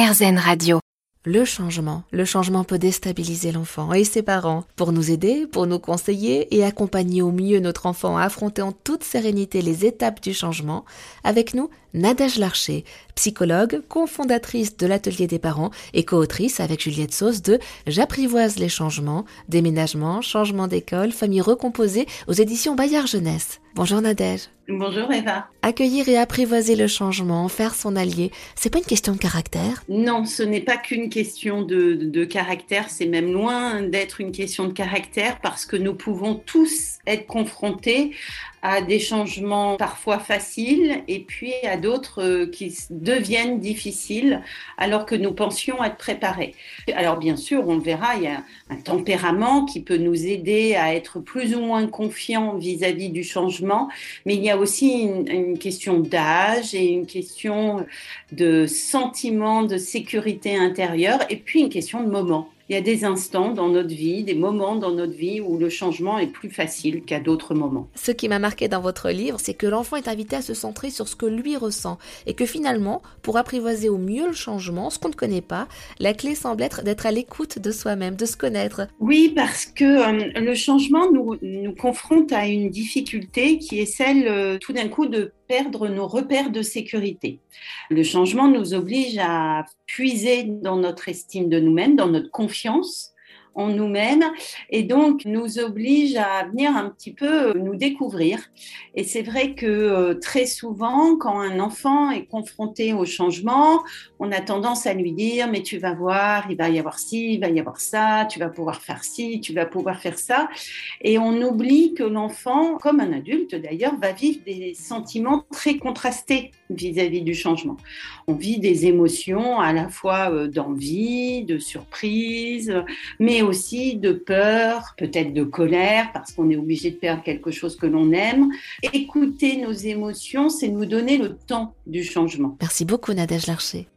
Radio. Le changement. Le changement peut déstabiliser l'enfant et ses parents. Pour nous aider, pour nous conseiller et accompagner au mieux notre enfant à affronter en toute sérénité les étapes du changement, avec nous, Nadège Larcher, psychologue, cofondatrice de l'Atelier des parents et co-autrice avec Juliette Sauce de J'apprivoise les changements, déménagement, changement d'école, famille recomposée aux éditions Bayard Jeunesse. Bonjour Nadège. Bonjour Eva. Accueillir et apprivoiser le changement, faire son allié, c'est pas une question de caractère? Non, ce n'est pas qu'une question de, de caractère, c'est même loin d'être une question de caractère parce que nous pouvons tous être confrontés à des changements parfois faciles et puis à d'autres euh, qui deviennent difficiles alors que nous pensions être préparés. Alors bien sûr, on le verra, il y a un tempérament qui peut nous aider à être plus ou moins confiants vis-à-vis du changement, mais il y a aussi une, question d'âge et une question de sentiment de sécurité intérieure et puis une question de moment il y a des instants dans notre vie, des moments dans notre vie où le changement est plus facile qu'à d'autres moments. Ce qui m'a marqué dans votre livre, c'est que l'enfant est invité à se centrer sur ce que lui ressent et que finalement, pour apprivoiser au mieux le changement, ce qu'on ne connaît pas, la clé semble être d'être à l'écoute de soi-même, de se connaître. Oui, parce que euh, le changement nous, nous confronte à une difficulté qui est celle euh, tout d'un coup de perdre nos repères de sécurité. Le changement nous oblige à puiser dans notre estime de nous-mêmes, dans notre confiance en nous-mêmes et donc nous oblige à venir un petit peu nous découvrir. Et c'est vrai que euh, très souvent, quand un enfant est confronté au changement, on a tendance à lui dire mais tu vas voir, il va y avoir ci, il va y avoir ça, tu vas pouvoir faire ci, tu vas pouvoir faire ça. Et on oublie que l'enfant, comme un adulte d'ailleurs, va vivre des sentiments très contrastés vis-à-vis du changement. On vit des émotions à la fois euh, d'envie, de surprise, mais aussi de peur, peut-être de colère, parce qu'on est obligé de perdre quelque chose que l'on aime. Écouter nos émotions, c'est nous donner le temps du changement. Merci beaucoup Nadège Larcher.